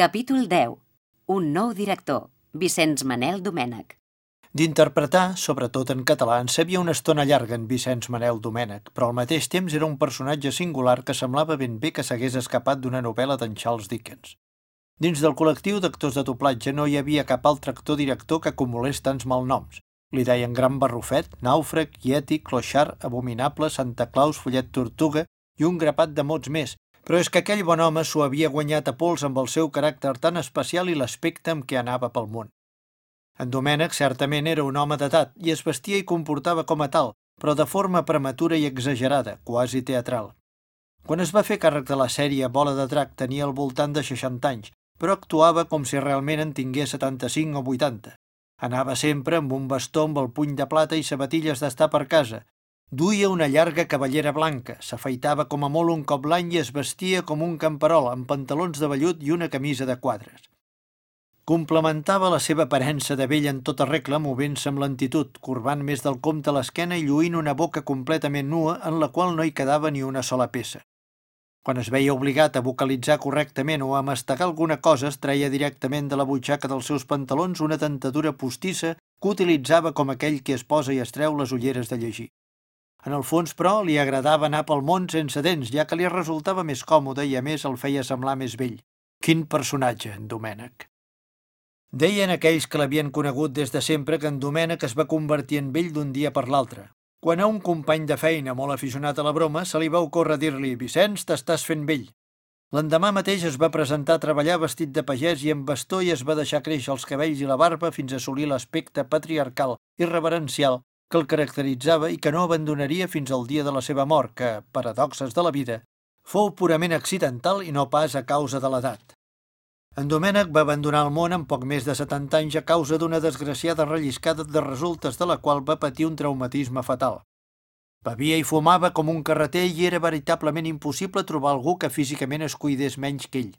Capítol 10. Un nou director, Vicenç Manel Domènech. D'interpretar, sobretot en català, en sabia una estona llarga en Vicenç Manel Domènech, però al mateix temps era un personatge singular que semblava ben bé que s'hagués escapat d'una novel·la d'en Charles Dickens. Dins del col·lectiu d'actors de doblatge no hi havia cap altre actor-director que acumulés tants malnoms. Li deien Gran Barrufet, Nàufrag, Yeti, Clochard, Abominable, Santa Claus, Follet Tortuga i un grapat de mots més, però és que aquell bon home s'ho havia guanyat a pols amb el seu caràcter tan especial i l'aspecte amb què anava pel món. En Domènec certament era un home d'edat i es vestia i comportava com a tal, però de forma prematura i exagerada, quasi teatral. Quan es va fer càrrec de la sèrie Bola de Drac tenia al voltant de 60 anys, però actuava com si realment en tingués 75 o 80. Anava sempre amb un bastó amb el puny de plata i sabatilles d'estar per casa. Duia una llarga cavallera blanca, s'afeitava com a molt un cop l'any i es vestia com un camperol, amb pantalons de vellut i una camisa de quadres. Complementava la seva aparença de vell en tota regla movent-se amb lentitud, corbant més del compte l'esquena i lluint una boca completament nua en la qual no hi quedava ni una sola peça. Quan es veia obligat a vocalitzar correctament o a mastegar alguna cosa, es treia directament de la butxaca dels seus pantalons una tentadura postissa que utilitzava com aquell que es posa i es treu les ulleres de llegir. En el fons, però, li agradava anar pel món sense dents, ja que li resultava més còmode i, a més, el feia semblar més vell. Quin personatge, en Domènec! Deien aquells que l'havien conegut des de sempre que en Domènec es va convertir en vell d'un dia per l'altre. Quan a un company de feina molt aficionat a la broma se li va ocórrer dir-li «Vicenç, t'estàs fent vell». L'endemà mateix es va presentar a treballar vestit de pagès i amb bastó i es va deixar créixer els cabells i la barba fins a assolir l'aspecte patriarcal i reverencial que el caracteritzava i que no abandonaria fins al dia de la seva mort, que, paradoxes de la vida, fou purament accidental i no pas a causa de l'edat. En Domènec va abandonar el món amb poc més de 70 anys a causa d'una desgraciada relliscada de resultes de la qual va patir un traumatisme fatal. Bevia i fumava com un carreter i era veritablement impossible trobar algú que físicament es cuidés menys que ell.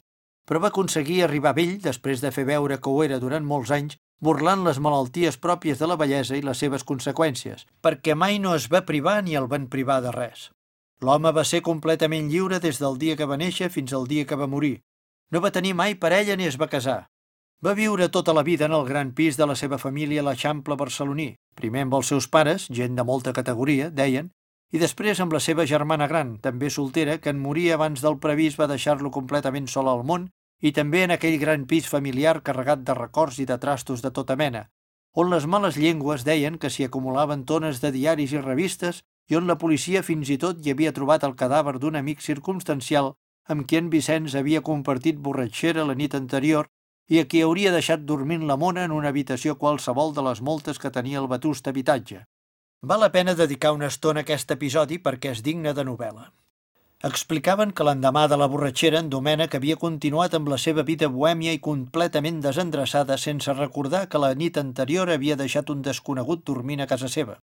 Però va aconseguir arribar vell, després de fer veure que ho era durant molts anys, burlant les malalties pròpies de la bellesa i les seves conseqüències, perquè mai no es va privar ni el van privar de res. L'home va ser completament lliure des del dia que va néixer fins al dia que va morir, no va tenir mai parella ni es va casar. Va viure tota la vida en el gran pis de la seva família a l'Eixample barceloní, primer amb els seus pares, gent de molta categoria, deien, i després amb la seva germana gran, també soltera, que en morir abans del previst va deixar-lo completament sol al món, i també en aquell gran pis familiar carregat de records i de trastos de tota mena, on les males llengües deien que s'hi acumulaven tones de diaris i revistes i on la policia fins i tot hi havia trobat el cadàver d'un amic circumstancial amb qui en Vicenç havia compartit borratxera la nit anterior i a qui hauria deixat dormint la mona en una habitació qualsevol de les moltes que tenia el vetust habitatge. Val la pena dedicar una estona a aquest episodi perquè és digne de novel·la. Explicaven que l'endemà de la borratxera en Domènec havia continuat amb la seva vida bohèmia i completament desendreçada sense recordar que la nit anterior havia deixat un desconegut dormint a casa seva.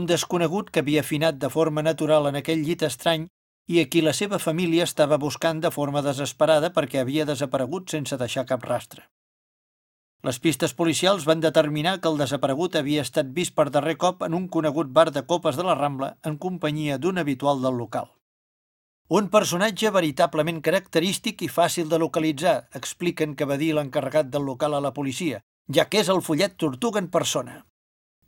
Un desconegut que havia afinat de forma natural en aquell llit estrany i a qui la seva família estava buscant de forma desesperada perquè havia desaparegut sense deixar cap rastre. Les pistes policials van determinar que el desaparegut havia estat vist per darrer cop en un conegut bar de copes de la Rambla en companyia d'un habitual del local. Un personatge veritablement característic i fàcil de localitzar, expliquen que va dir l'encarregat del local a la policia, ja que és el follet Tortuga en persona.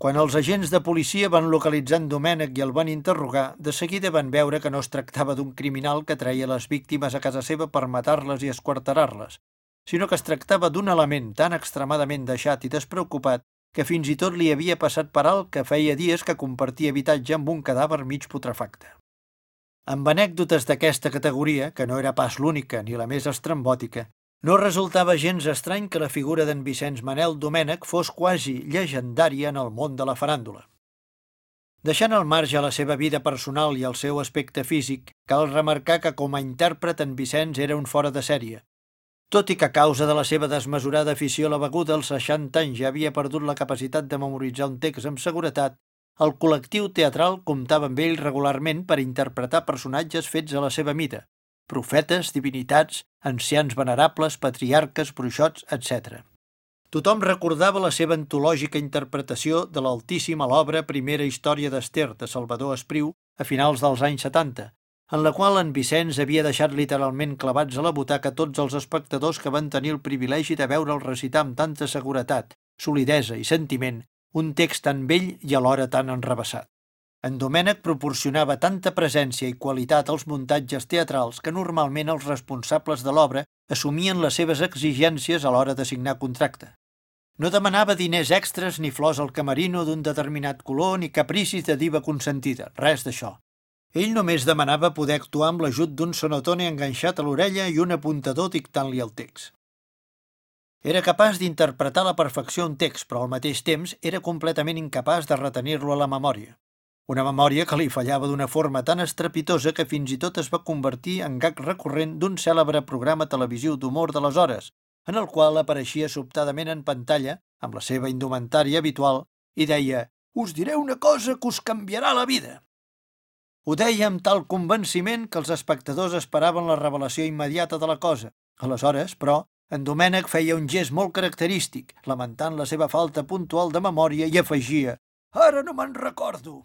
Quan els agents de policia van localitzar en Domènec i el van interrogar, de seguida van veure que no es tractava d'un criminal que treia les víctimes a casa seva per matar-les i esquarterar-les, sinó que es tractava d'un element tan extremadament deixat i despreocupat que fins i tot li havia passat per alt que feia dies que compartia habitatge amb un cadàver mig putrefacte. Amb anècdotes d'aquesta categoria, que no era pas l'única ni la més estrambòtica, no resultava gens estrany que la figura d'en Vicenç Manel Domènech fos quasi llegendària en el món de la faràndula. Deixant al marge la seva vida personal i el seu aspecte físic, cal remarcar que com a intèrpret en Vicenç era un fora de sèrie. Tot i que a causa de la seva desmesurada afició a la beguda als 60 anys ja havia perdut la capacitat de memoritzar un text amb seguretat, el col·lectiu teatral comptava amb ell regularment per interpretar personatges fets a la seva mida, profetes, divinitats, ancians venerables, patriarques, bruixots, etc. Tothom recordava la seva antològica interpretació de l'altíssima l'obra Primera història d'Ester de Salvador Espriu a finals dels anys 70, en la qual en Vicenç havia deixat literalment clavats a la butaca tots els espectadors que van tenir el privilegi de veure'l recitar amb tanta seguretat, solidesa i sentiment un text tan vell i alhora tan enrebaçat. En Domènec proporcionava tanta presència i qualitat als muntatges teatrals que normalment els responsables de l'obra assumien les seves exigències a l'hora de signar contracte. No demanava diners extras ni flors al camerino d'un determinat color ni capricis de diva consentida, res d'això. Ell només demanava poder actuar amb l'ajut d'un sonotone enganxat a l'orella i un apuntador dictant-li el text. Era capaç d'interpretar a la perfecció un text, però al mateix temps era completament incapaç de retenir-lo a la memòria. Una memòria que li fallava d'una forma tan estrepitosa que fins i tot es va convertir en gag recurrent d'un cèlebre programa televisiu d'humor de les hores, en el qual apareixia sobtadament en pantalla, amb la seva indumentària habitual, i deia «Us diré una cosa que us canviarà la vida». Ho deia amb tal convenciment que els espectadors esperaven la revelació immediata de la cosa. Aleshores, però, en Domènec feia un gest molt característic, lamentant la seva falta puntual de memòria i afegia «Ara no me'n recordo».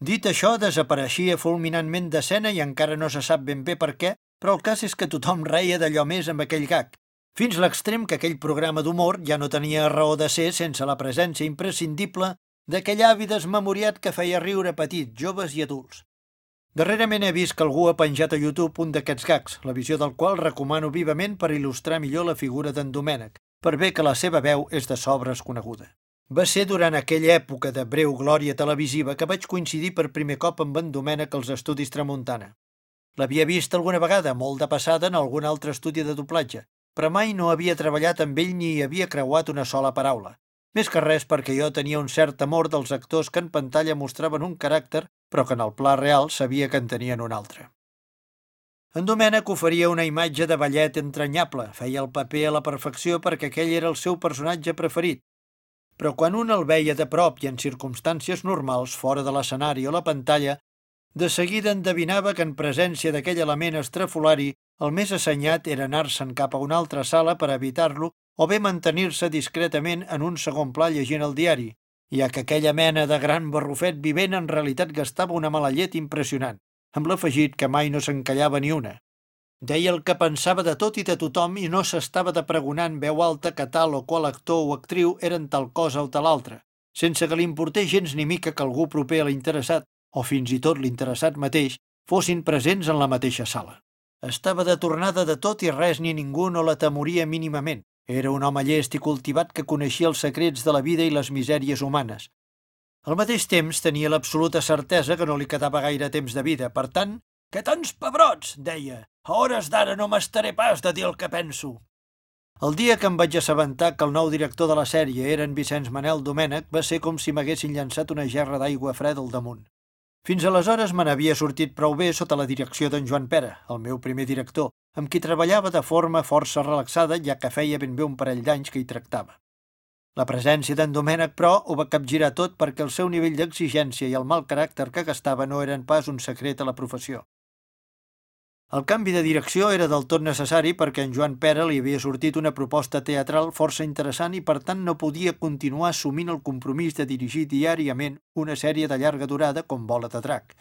Dit això, desapareixia fulminantment d'escena i encara no se sap ben bé per què, però el cas és que tothom reia d'allò més amb aquell gag, fins l'extrem que aquell programa d'humor ja no tenia raó de ser sense la presència imprescindible d'aquell avi desmemoriat que feia riure petits, joves i adults. Darrerament he vist que algú ha penjat a YouTube un d'aquests gags, la visió del qual recomano vivament per il·lustrar millor la figura d'en Domènec, per bé que la seva veu és de sobres coneguda. Va ser durant aquella època de breu glòria televisiva que vaig coincidir per primer cop amb en Domènec als estudis Tramuntana. L'havia vist alguna vegada, molt de passada, en algun altre estudi de doblatge, però mai no havia treballat amb ell ni hi havia creuat una sola paraula. Més que res perquè jo tenia un cert amor dels actors que en pantalla mostraven un caràcter, però que en el pla real sabia que en tenien un altre. En Domènec oferia una imatge de ballet entranyable, feia el paper a la perfecció perquè aquell era el seu personatge preferit, però quan un el veia de prop i en circumstàncies normals, fora de l'escenari o la pantalla, de seguida endevinava que en presència d'aquell element estrafolari el més assenyat era anar-se'n cap a una altra sala per evitar-lo o bé mantenir-se discretament en un segon pla llegint el diari, ja que aquella mena de gran barrufet vivent en realitat gastava una mala llet impressionant, amb l'afegit que mai no s'encallava ni una. Deia el que pensava de tot i de tothom i no s'estava de pregonar en veu alta que tal o qual actor o actriu eren tal cosa o tal altra, sense que li importés gens ni mica que algú proper a l'interessat, o fins i tot l'interessat mateix, fossin presents en la mateixa sala. Estava de tornada de tot i res ni ningú no la temoria mínimament. Era un home llest i cultivat que coneixia els secrets de la vida i les misèries humanes. Al mateix temps tenia l'absoluta certesa que no li quedava gaire temps de vida, per tant, que tants pebrots, deia, a hores d'ara no m'estaré pas de dir el que penso. El dia que em vaig assabentar que el nou director de la sèrie era en Vicenç Manel Domènech va ser com si m'haguessin llançat una gerra d'aigua freda al damunt. Fins aleshores me n'havia sortit prou bé sota la direcció d'en Joan Pera, el meu primer director, amb qui treballava de forma força relaxada, ja que feia ben bé un parell d'anys que hi tractava. La presència d'en Domènec, però, ho va capgirar tot perquè el seu nivell d'exigència i el mal caràcter que gastava no eren pas un secret a la professió. El canvi de direcció era del tot necessari perquè en Joan Pera li havia sortit una proposta teatral força interessant i per tant no podia continuar assumint el compromís de dirigir diàriament una sèrie de llarga durada com Bola de Drac.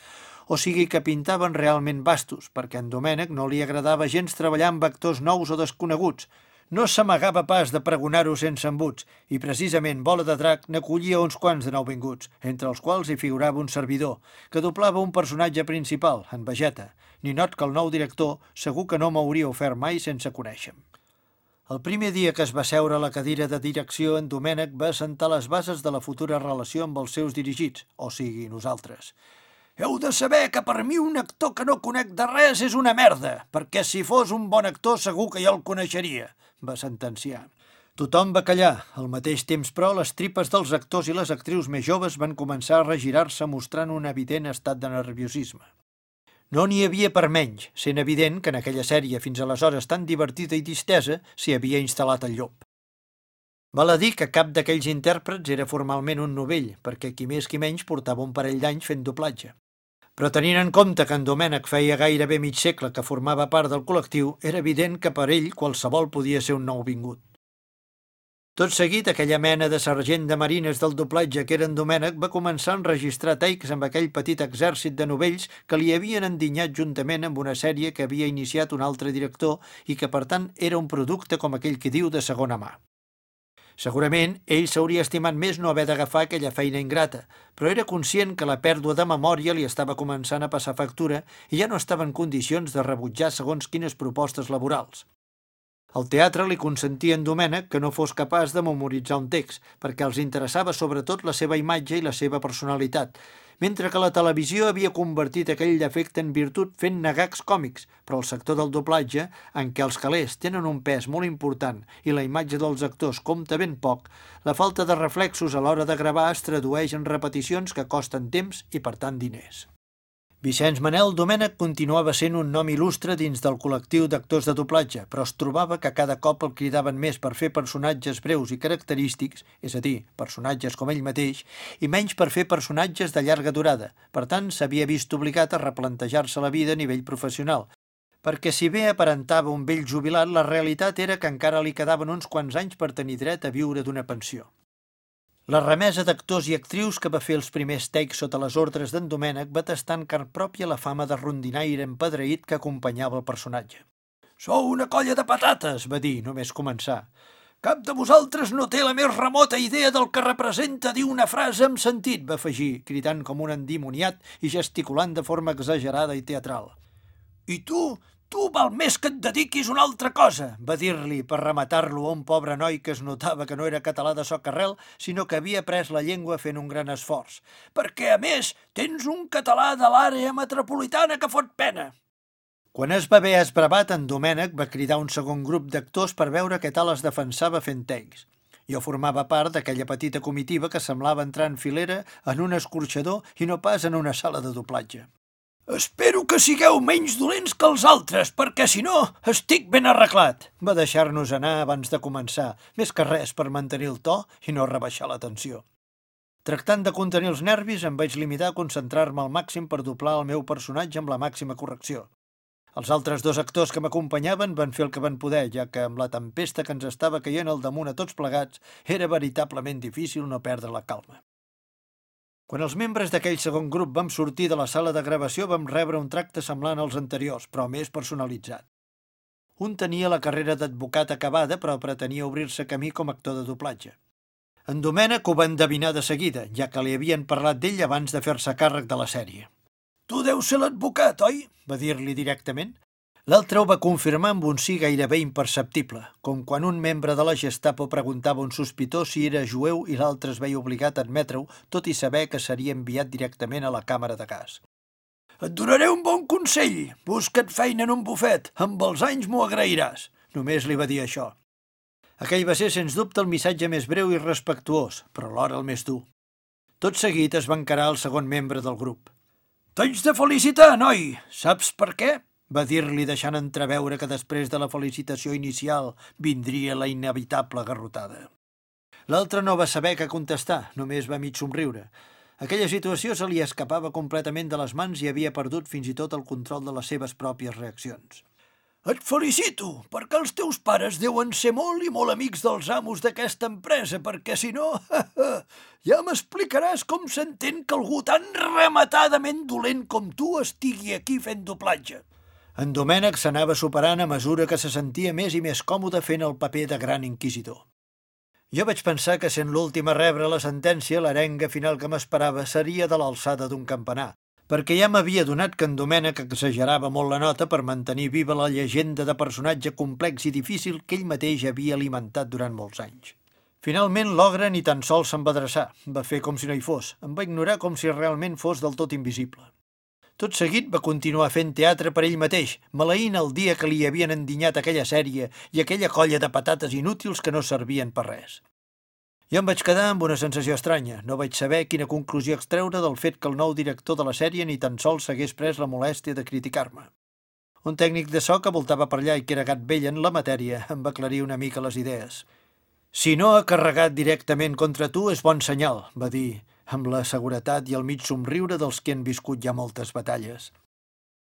O sigui que pintaven realment bastos, perquè en Domènec no li agradava gens treballar amb actors nous o desconeguts, no s'amagava pas de pregonar-ho sense embuts, i precisament Bola de Drac n'acollia uns quants de nouvinguts, entre els quals hi figurava un servidor, que doblava un personatge principal, en Vegeta, ni not que el nou director segur que no m'hauria ofert mai sense conèixer-me. El primer dia que es va seure a la cadira de direcció, en Domènec va assentar les bases de la futura relació amb els seus dirigits, o sigui, nosaltres. Heu de saber que per mi un actor que no conec de res és una merda, perquè si fos un bon actor segur que jo el coneixeria, va sentenciar. Tothom va callar. Al mateix temps, però, les tripes dels actors i les actrius més joves van començar a regirar-se mostrant un evident estat de nerviosisme. No n'hi havia per menys, sent evident que en aquella sèrie fins aleshores tan divertida i distesa s'hi havia instal·lat el llop. Val a dir que cap d'aquells intèrprets era formalment un novell, perquè qui més qui menys portava un parell d'anys fent doblatge. Però tenint en compte que en Domènec feia gairebé mig segle que formava part del col·lectiu, era evident que per ell qualsevol podia ser un nou vingut. Tot seguit, aquella mena de sergent de marines del doblatge que era en Domènec va començar a enregistrar takes amb aquell petit exèrcit de novells que li havien endinyat juntament amb una sèrie que havia iniciat un altre director i que, per tant, era un producte, com aquell que diu, de segona mà. Segurament, ell s'hauria estimat més no haver d'agafar aquella feina ingrata, però era conscient que la pèrdua de memòria li estava començant a passar factura i ja no estava en condicions de rebutjar segons quines propostes laborals. El teatre li consentia en Domènec que no fos capaç de memoritzar un text, perquè els interessava sobretot la seva imatge i la seva personalitat, mentre que la televisió havia convertit aquell defecte en virtut fent negacs còmics, però el sector del doblatge, en què els calés tenen un pes molt important i la imatge dels actors compta ben poc, la falta de reflexos a l'hora de gravar es tradueix en repeticions que costen temps i, per tant, diners. Vicenç Manel Domènech continuava sent un nom il·lustre dins del col·lectiu d'actors de doblatge, però es trobava que cada cop el cridaven més per fer personatges breus i característics, és a dir, personatges com ell mateix, i menys per fer personatges de llarga durada. Per tant, s'havia vist obligat a replantejar-se la vida a nivell professional, perquè si bé aparentava un vell jubilat, la realitat era que encara li quedaven uns quants anys per tenir dret a viure d'una pensió. La remesa d'actors i actrius que va fer els primers takes sota les ordres d'en Domènec va tastar en carn pròpia la fama de rondinaire empedreït que acompanyava el personatge. «Sou una colla de patates», va dir, només començar. «Cap de vosaltres no té la més remota idea del que representa dir una frase amb sentit», va afegir, cridant com un endimoniat i gesticulant de forma exagerada i teatral. «I tu, Tu val més que et dediquis una altra cosa, va dir-li per rematar-lo a un pobre noi que es notava que no era català de soc arrel, sinó que havia pres la llengua fent un gran esforç. Perquè, a més, tens un català de l'àrea metropolitana que fot pena. Quan es va haver esbravat, en Domènec va cridar un segon grup d'actors per veure què tal es defensava fent takes. Jo formava part d'aquella petita comitiva que semblava entrar en filera en un escorxador i no pas en una sala de doblatge. Espero que sigueu menys dolents que els altres, perquè si no, estic ben arreglat. Va deixar-nos anar abans de començar, més que res per mantenir el to i no rebaixar la tensió. Tractant de contenir els nervis, em vaig limitar a concentrar-me al màxim per doblar el meu personatge amb la màxima correcció. Els altres dos actors que m'acompanyaven van fer el que van poder, ja que amb la tempesta que ens estava caient al damunt a tots plegats, era veritablement difícil no perdre la calma. Quan els membres d'aquell segon grup vam sortir de la sala de gravació vam rebre un tracte semblant als anteriors, però més personalitzat. Un tenia la carrera d'advocat acabada, però pretenia obrir-se camí com a actor de doblatge. En Domènec ho va endevinar de seguida, ja que li havien parlat d'ell abans de fer-se càrrec de la sèrie. Tu deus ser l'advocat, oi? va dir-li directament. L'altre ho va confirmar amb un sí gairebé imperceptible, com quan un membre de la Gestapo preguntava un sospitós si era jueu i l'altre es veia obligat a admetre-ho, tot i saber que seria enviat directament a la càmera de gas. Et donaré un bon consell. Busca't feina en un bufet. Amb els anys m'ho agrairàs. Només li va dir això. Aquell va ser, sens dubte, el missatge més breu i respectuós, però alhora el més dur. Tot seguit es va encarar el segon membre del grup. T'haig de felicitar, noi! Saps per què? Va dir-li deixant entreveure que després de la felicitació inicial vindria la inevitable garrotada. L'altre no va saber què contestar, només va mig somriure. Aquella situació se li escapava completament de les mans i havia perdut fins i tot el control de les seves pròpies reaccions. Et felicito, perquè els teus pares deuen ser molt i molt amics dels amos d'aquesta empresa, perquè si no, ja m'explicaràs com s'entén que algú tan rematadament dolent com tu estigui aquí fent doblatge. En Domènec s'anava superant a mesura que se sentia més i més còmode fent el paper de gran inquisidor. Jo vaig pensar que sent l'últim a rebre la sentència, l'arenga final que m'esperava seria de l'alçada d'un campanar, perquè ja m'havia donat que en Domènec exagerava molt la nota per mantenir viva la llegenda de personatge complex i difícil que ell mateix havia alimentat durant molts anys. Finalment, l'ogre ni tan sols se'n va adreçar. Va fer com si no hi fos. Em va ignorar com si realment fos del tot invisible. Tot seguit va continuar fent teatre per ell mateix, maleint el dia que li havien endinyat aquella sèrie i aquella colla de patates inútils que no servien per res. Jo em vaig quedar amb una sensació estranya. No vaig saber quina conclusió extreure del fet que el nou director de la sèrie ni tan sols s'hagués pres la molèstia de criticar-me. Un tècnic de so que voltava per allà i que era gat vell en la matèria em va aclarir una mica les idees. Si no ha carregat directament contra tu és bon senyal, va dir, amb la seguretat i el mig somriure dels que han viscut ja moltes batalles.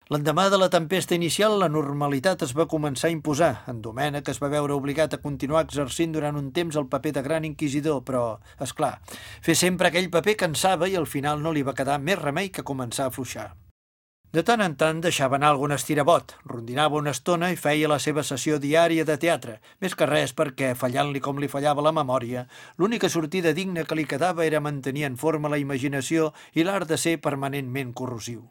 L'endemà de la tempesta inicial, la normalitat es va començar a imposar. En Domènec es va veure obligat a continuar exercint durant un temps el paper de gran inquisidor, però, és clar, fer sempre aquell paper cansava i al final no li va quedar més remei que començar a afluixar. De tant en tant deixava anar algun estirabot, rondinava una estona i feia la seva sessió diària de teatre, més que res perquè, fallant-li com li fallava la memòria, l'única sortida digna que li quedava era mantenir en forma la imaginació i l'art de ser permanentment corrosiu.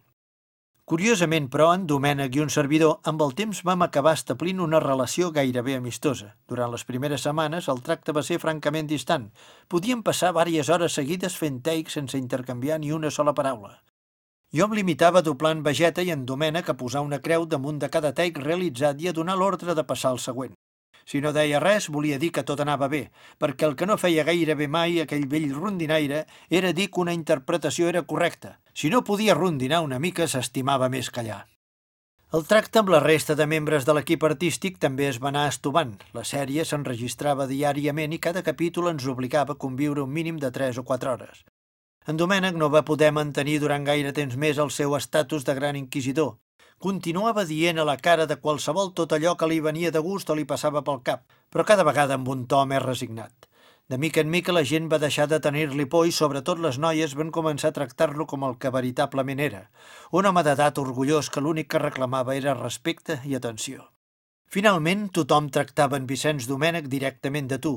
Curiosament, però, en Domènec i un servidor, amb el temps vam acabar establint una relació gairebé amistosa. Durant les primeres setmanes el tracte va ser francament distant. Podíem passar vàries hores seguides fent takes sense intercanviar ni una sola paraula. Jo em limitava a doblar en Vegeta i en Domènec a posar una creu damunt de cada take realitzat i a donar l'ordre de passar al següent. Si no deia res, volia dir que tot anava bé, perquè el que no feia gairebé mai aquell vell rondinaire era dir que una interpretació era correcta. Si no podia rondinar una mica, s'estimava més callar. El tracte amb la resta de membres de l'equip artístic també es va anar estovant. La sèrie s'enregistrava diàriament i cada capítol ens obligava a conviure un mínim de 3 o 4 hores. En Domènec no va poder mantenir durant gaire temps més el seu estatus de gran inquisidor. Continuava dient a la cara de qualsevol tot allò que li venia de gust o li passava pel cap, però cada vegada amb un to més resignat. De mica en mica la gent va deixar de tenir-li por i sobretot les noies van començar a tractar-lo com el que veritablement era, un home d'edat orgullós que l'únic que reclamava era respecte i atenció. Finalment, tothom tractava en Vicenç Domènec directament de tu,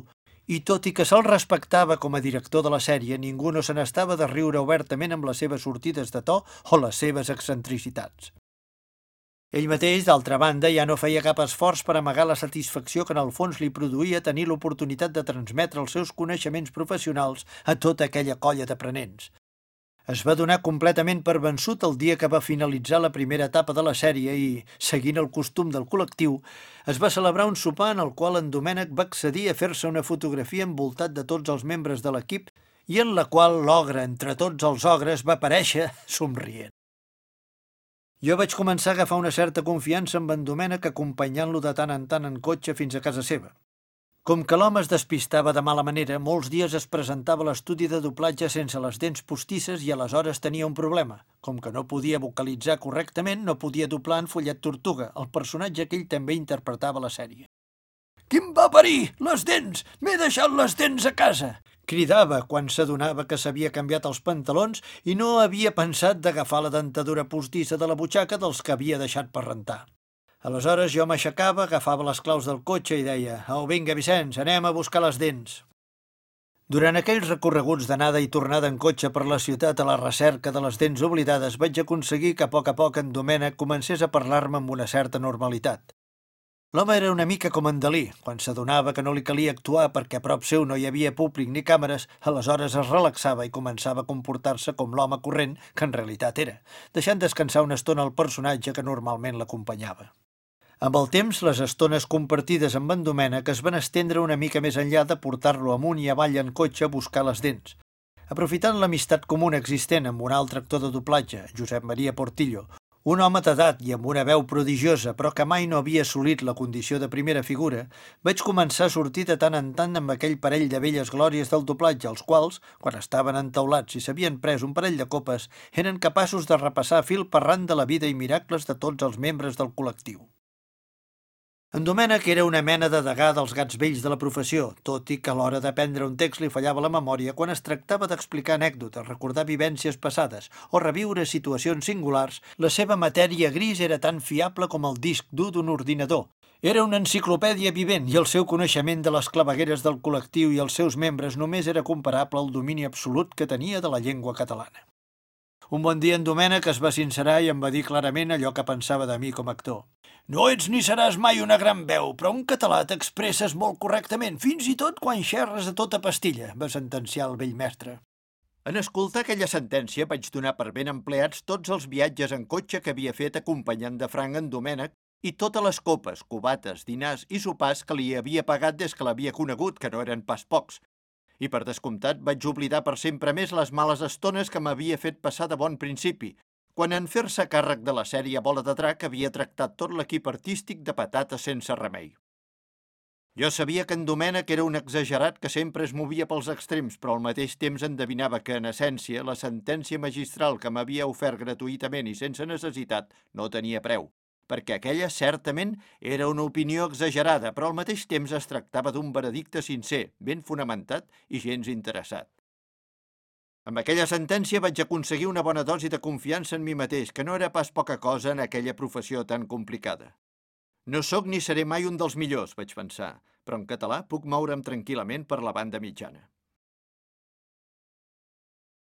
i tot i que se'l respectava com a director de la sèrie, ningú no se n'estava de riure obertament amb les seves sortides de to o les seves excentricitats. Ell mateix, d'altra banda, ja no feia cap esforç per amagar la satisfacció que en el fons li produïa tenir l'oportunitat de transmetre els seus coneixements professionals a tota aquella colla d'aprenents. Es va donar completament per vençut el dia que va finalitzar la primera etapa de la sèrie i, seguint el costum del col·lectiu, es va celebrar un sopar en el qual en Domènec va accedir a fer-se una fotografia envoltat de tots els membres de l'equip i en la qual l'ogre entre tots els ogres va aparèixer somrient. Jo vaig començar a agafar una certa confiança amb en Domènec acompanyant-lo de tant en tant en cotxe fins a casa seva. Com que l'home es despistava de mala manera, molts dies es presentava a l'estudi de doblatge sense les dents postisses i aleshores tenia un problema. Com que no podia vocalitzar correctament, no podia doblar en Follet Tortuga, el personatge que ell també interpretava la sèrie. Qui em va parir? Les dents! M'he deixat les dents a casa! Cridava quan s'adonava que s'havia canviat els pantalons i no havia pensat d'agafar la dentadura postissa de la butxaca dels que havia deixat per rentar. Aleshores jo m'aixecava, agafava les claus del cotxe i deia «Au, vinga, Vicenç, anem a buscar les dents». Durant aquells recorreguts d'anada i tornada en cotxe per la ciutat a la recerca de les dents oblidades, vaig aconseguir que a poc a poc en Domènec comencés a parlar-me amb una certa normalitat. L'home era una mica com en Dalí. Quan s'adonava que no li calia actuar perquè a prop seu no hi havia públic ni càmeres, aleshores es relaxava i començava a comportar-se com l'home corrent que en realitat era, deixant descansar una estona el personatge que normalment l'acompanyava. Amb el temps, les estones compartides amb en Domènec es van estendre una mica més enllà de portar-lo amunt i avall en cotxe a buscar les dents. Aprofitant l'amistat comuna existent amb un altre actor de doblatge, Josep Maria Portillo, un home d'edat i amb una veu prodigiosa, però que mai no havia assolit la condició de primera figura, vaig començar a sortir de tant en tant amb aquell parell de velles glòries del doblatge, els quals, quan estaven entaulats i s'havien pres un parell de copes, eren capaços de repassar fil per de la vida i miracles de tots els membres del col·lectiu. En Domènec era una mena de degà dels gats vells de la professió, tot i que a l'hora d'aprendre un text li fallava la memòria quan es tractava d'explicar anècdotes, recordar vivències passades o reviure situacions singulars, la seva matèria gris era tan fiable com el disc dur d'un ordinador. Era una enciclopèdia vivent i el seu coneixement de les clavegueres del col·lectiu i els seus membres només era comparable al domini absolut que tenia de la llengua catalana. Un bon dia en Domènec es va sincerar i em va dir clarament allò que pensava de mi com a actor. No ets ni seràs mai una gran veu, però un català t'expresses molt correctament, fins i tot quan xerres a tota pastilla, va sentenciar el vell mestre. En escoltar aquella sentència vaig donar per ben empleats tots els viatges en cotxe que havia fet acompanyant de franc en Domènec i totes les copes, cubates, dinars i sopars que li havia pagat des que l'havia conegut, que no eren pas pocs. I per descomptat vaig oblidar per sempre més les males estones que m'havia fet passar de bon principi, quan en fer-se càrrec de la sèrie Bola de Drac havia tractat tot l'equip artístic de patates sense remei. Jo sabia que en Domènec era un exagerat que sempre es movia pels extrems, però al mateix temps endevinava que, en essència, la sentència magistral que m'havia ofert gratuïtament i sense necessitat no tenia preu, perquè aquella certament era una opinió exagerada, però al mateix temps es tractava d'un veredicte sincer, ben fonamentat i gens interessat. Amb aquella sentència vaig aconseguir una bona dosi de confiança en mi mateix, que no era pas poca cosa en aquella professió tan complicada. No sóc ni seré mai un dels millors, vaig pensar, però en català puc moure'm tranquil·lament per la banda mitjana.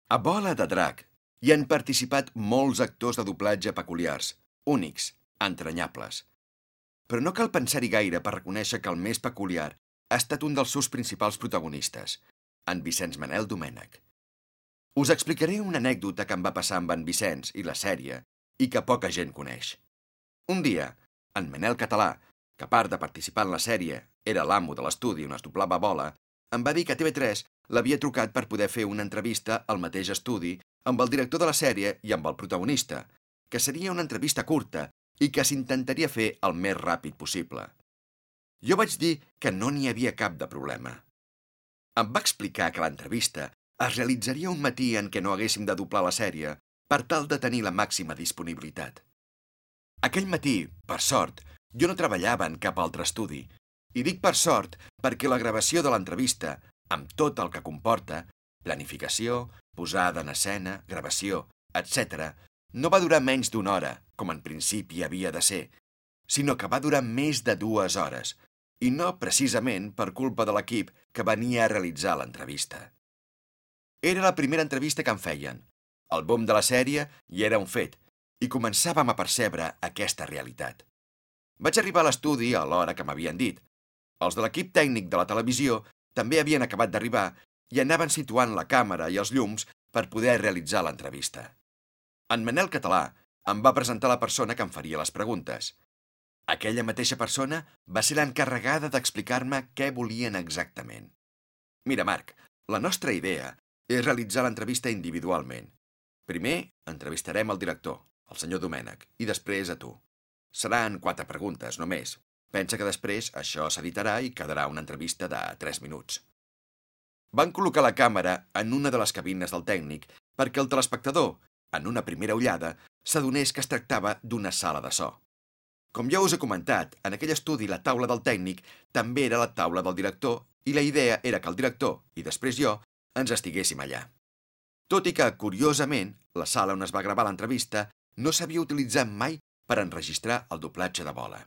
A Bola de Drac hi han participat molts actors de doblatge peculiars, únics, entranyables. Però no cal pensar-hi gaire per reconèixer que el més peculiar ha estat un dels seus principals protagonistes, en Vicenç Manel Domènech. Us explicaré una anècdota que em va passar amb en Vicenç i la sèrie i que poca gent coneix. Un dia, en Manel Català, que a part de participar en la sèrie era l'amo de l'estudi on es doblava bola, em va dir que TV3 l'havia trucat per poder fer una entrevista al mateix estudi amb el director de la sèrie i amb el protagonista, que seria una entrevista curta i que s'intentaria fer el més ràpid possible. Jo vaig dir que no n'hi havia cap de problema. Em va explicar que l'entrevista es realitzaria un matí en què no haguéssim de doblar la sèrie per tal de tenir la màxima disponibilitat. Aquell matí, per sort, jo no treballava en cap altre estudi. I dic per sort perquè la gravació de l'entrevista, amb tot el que comporta, planificació, posada en escena, gravació, etc., no va durar menys d'una hora, com en principi havia de ser, sinó que va durar més de dues hores, i no precisament per culpa de l'equip que venia a realitzar l'entrevista. Era la primera entrevista que em feien. El bom de la sèrie hi era un fet, i començàvem a percebre aquesta realitat. Vaig arribar a l'estudi a l'hora que m'havien dit. Els de l'equip tècnic de la televisió també havien acabat d'arribar i anaven situant la càmera i els llums per poder realitzar l'entrevista. En Manel Català em va presentar la persona que em faria les preguntes. Aquella mateixa persona va ser l'encarregada d'explicar-me què volien exactament. Mira, Marc, la nostra idea és realitzar l'entrevista individualment. Primer, entrevistarem el director, el senyor Domènec, i després a tu. Seran quatre preguntes, només. Pensa que després això s'editarà i quedarà una entrevista de 3 minuts. Van col·locar la càmera en una de les cabines del tècnic perquè el telespectador, en una primera ullada, s'adonés que es tractava d'una sala de so. Com ja us he comentat, en aquell estudi la taula del tècnic també era la taula del director i la idea era que el director, i després jo, ens estiguéssim allà. Tot i que, curiosament, la sala on es va gravar l'entrevista no s'havia utilitzat mai per enregistrar el doblatge de bola.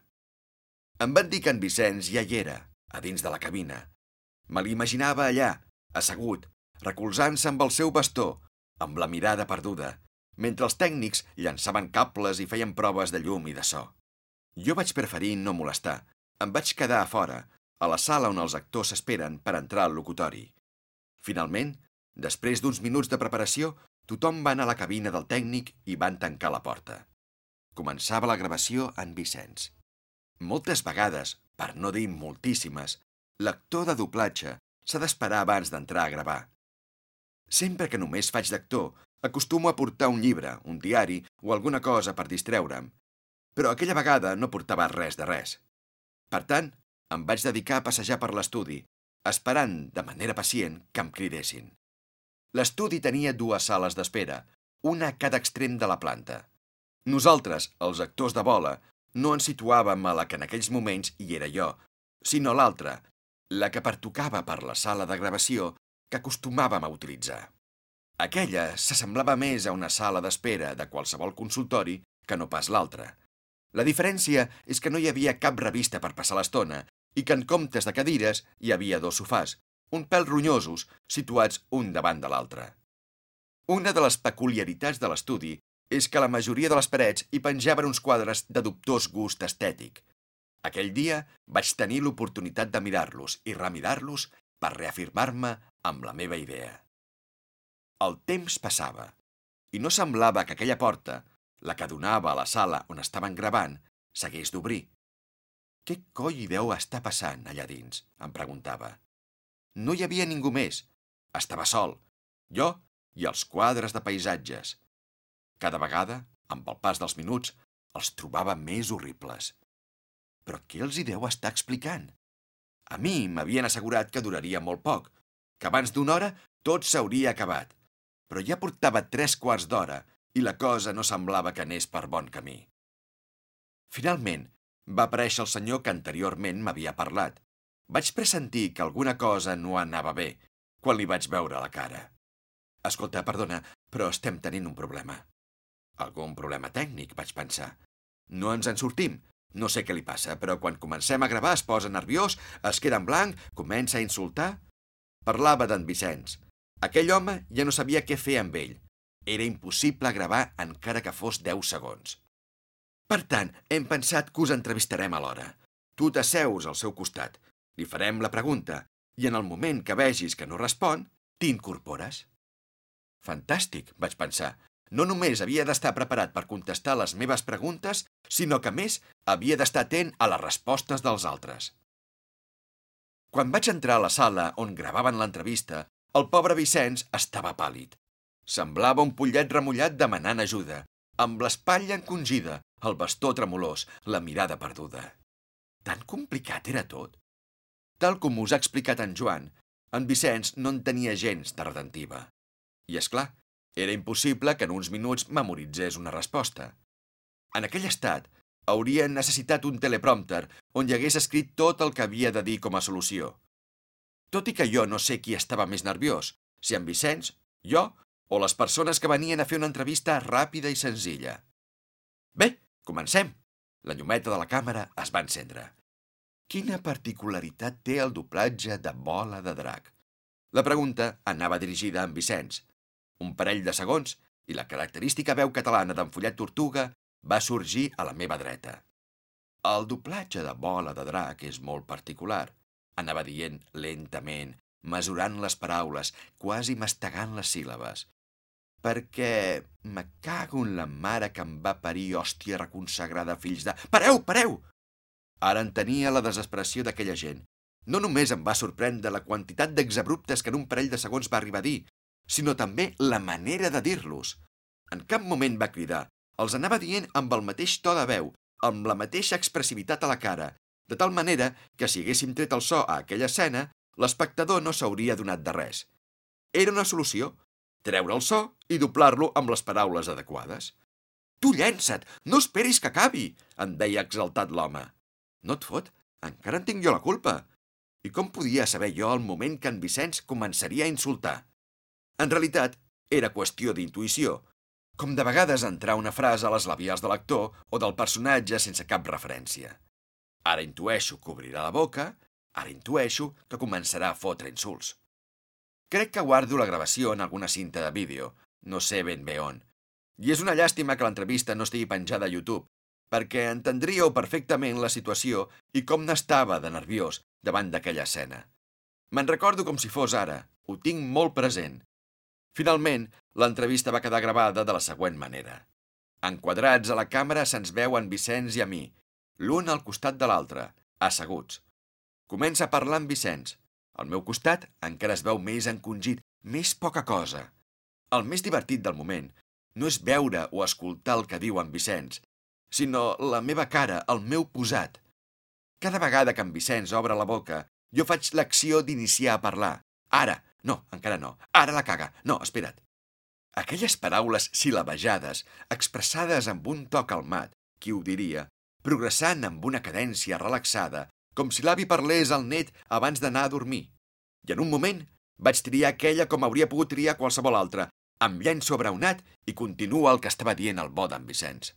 Em van dir que en Vicenç ja hi era, a dins de la cabina. Me l'imaginava allà, assegut, recolzant-se amb el seu bastó, amb la mirada perduda, mentre els tècnics llançaven cables i feien proves de llum i de so. Jo vaig preferir no molestar. Em vaig quedar a fora, a la sala on els actors s'esperen per entrar al locutori. Finalment, després d'uns minuts de preparació, Tothom va anar a la cabina del tècnic i van tancar la porta. Començava la gravació en Vicenç. Moltes vegades, per no dir moltíssimes, l'actor de doblatge s'ha d'esperar abans d'entrar a gravar. Sempre que només faig d'actor, acostumo a portar un llibre, un diari o alguna cosa per distreure'm, però aquella vegada no portava res de res. Per tant, em vaig dedicar a passejar per l'estudi, esperant, de manera pacient, que em cridessin. L'estudi tenia dues sales d'espera, una a cada extrem de la planta. Nosaltres, els actors de bola, no ens situàvem a la que en aquells moments hi era jo, sinó l'altra, la que pertocava per la sala de gravació que acostumàvem a utilitzar. Aquella s'assemblava més a una sala d'espera de qualsevol consultori que no pas l'altra. La diferència és que no hi havia cap revista per passar l'estona i que en comptes de cadires hi havia dos sofàs, un pèl ronyosos, situats un davant de l'altre. Una de les peculiaritats de l'estudi és que la majoria de les parets hi penjaven uns quadres de dubtós gust estètic. Aquell dia vaig tenir l'oportunitat de mirar-los i remirar-los per reafirmar-me amb la meva idea. El temps passava i no semblava que aquella porta, la que donava a la sala on estaven gravant, s'hagués d'obrir. Què coi hi deu estar passant allà dins? em preguntava. No hi havia ningú més. Estava sol. Jo i els quadres de paisatges. Cada vegada, amb el pas dels minuts, els trobava més horribles. Però què els hi deu estar explicant? A mi m'havien assegurat que duraria molt poc, que abans d'una hora tot s'hauria acabat, però ja portava tres quarts d'hora i la cosa no semblava que anés per bon camí. Finalment, va aparèixer el senyor que anteriorment m'havia parlat. Vaig pressentir que alguna cosa no anava bé quan li vaig veure la cara. Escolta, perdona, però estem tenint un problema. Algun problema tècnic, vaig pensar. No ens en sortim. No sé què li passa, però quan comencem a gravar es posa nerviós, es queda en blanc, comença a insultar. Parlava d'en Vicenç. Aquell home ja no sabia què fer amb ell. Era impossible gravar encara que fos 10 segons. Per tant, hem pensat que us entrevistarem alhora. Tu t'asseus al seu costat, li farem la pregunta i en el moment que vegis que no respon, t'incorpores. Fantàstic, vaig pensar. No només havia d'estar preparat per contestar les meves preguntes, sinó que, més, havia d'estar atent a les respostes dels altres. Quan vaig entrar a la sala on gravaven l'entrevista, el pobre Vicenç estava pàl·lid. Semblava un pollet remullat demanant ajuda, amb l'espatlla encongida, el bastó tremolós, la mirada perduda. Tan complicat era tot? Tal com us ha explicat en Joan, en Vicenç no en tenia gens de redentiva. I, és clar, era impossible que en uns minuts memoritzés una resposta. En aquell estat, hauria necessitat un teleprompter on hi hagués escrit tot el que havia de dir com a solució. Tot i que jo no sé qui estava més nerviós, si en Vicenç, jo o les persones que venien a fer una entrevista ràpida i senzilla. Bé, comencem. La llumeta de la càmera es va encendre. Quina particularitat té el doblatge de Bola de Drac? La pregunta anava dirigida a en Vicenç, un parell de segons i la característica veu catalana d'en Follet Tortuga va sorgir a la meva dreta. El doblatge de bola de drac és molt particular. Anava dient lentament, mesurant les paraules, quasi mastegant les síl·labes. Perquè me cago en la mare que em va parir, hòstia reconsagrada, fills de... Pareu, pareu! Ara entenia la desesperació d'aquella gent. No només em va sorprendre la quantitat d'exabruptes que en un parell de segons va arribar a dir, sinó també la manera de dir-los. En cap moment va cridar, els anava dient amb el mateix to de veu, amb la mateixa expressivitat a la cara, de tal manera que si haguéssim tret el so a aquella escena, l'espectador no s'hauria donat de res. Era una solució, treure el so i doblar-lo amb les paraules adequades. Tu llença't, no esperis que acabi, em deia exaltat l'home. No et fot, encara en tinc jo la culpa. I com podia saber jo el moment que en Vicenç començaria a insultar? En realitat, era qüestió d'intuïció, com de vegades entrar una frase a les labials de l'actor o del personatge sense cap referència. Ara intueixo que obrirà la boca, ara intueixo que començarà a fotre insults. Crec que guardo la gravació en alguna cinta de vídeo, no sé ben bé on. I és una llàstima que l'entrevista no estigui penjada a YouTube, perquè entendríeu perfectament la situació i com n'estava de nerviós davant d'aquella escena. Me'n recordo com si fos ara, ho tinc molt present, Finalment, l'entrevista va quedar gravada de la següent manera. Enquadrats a la càmera se'ns veu en Vicenç i a mi, l'un al costat de l'altre, asseguts. Comença a parlar en Vicenç. Al meu costat encara es veu més encongit, més poca cosa. El més divertit del moment no és veure o escoltar el que diu en Vicenç, sinó la meva cara, el meu posat. Cada vegada que en Vicenç obre la boca, jo faig l'acció d'iniciar a parlar. Ara, no, encara no. Ara la caga. No, espera't. Aquelles paraules silabejades, expressades amb un to calmat, qui ho diria, progressant amb una cadència relaxada, com si l'avi parlés al net abans d'anar a dormir. I en un moment vaig triar aquella com hauria pogut triar qualsevol altra, amb llenço abraonat i continua el que estava dient el bo d'en Vicenç.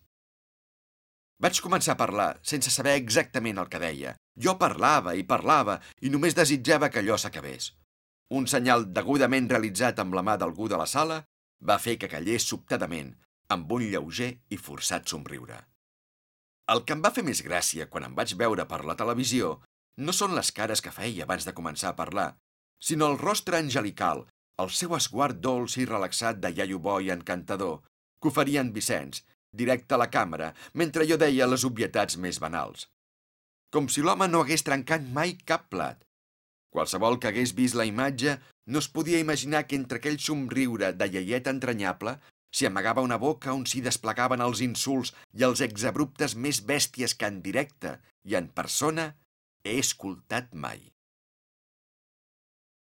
Vaig començar a parlar sense saber exactament el que deia. Jo parlava i parlava i només desitjava que allò s'acabés. Un senyal degudament realitzat amb la mà d'algú de la sala va fer que callés sobtadament, amb un lleuger i forçat somriure. El que em va fer més gràcia quan em vaig veure per la televisió no són les cares que feia abans de començar a parlar, sinó el rostre angelical, el seu esguard dolç i relaxat de iaio bo i encantador, que oferia en Vicenç, directe a la càmera, mentre jo deia les obvietats més banals. Com si l'home no hagués trencat mai cap plat, Qualsevol que hagués vist la imatge no es podia imaginar que entre aquell somriure de iaiet entranyable s'hi amagava una boca on s'hi desplegaven els insults i els exabruptes més bèsties que en directe i en persona he escoltat mai.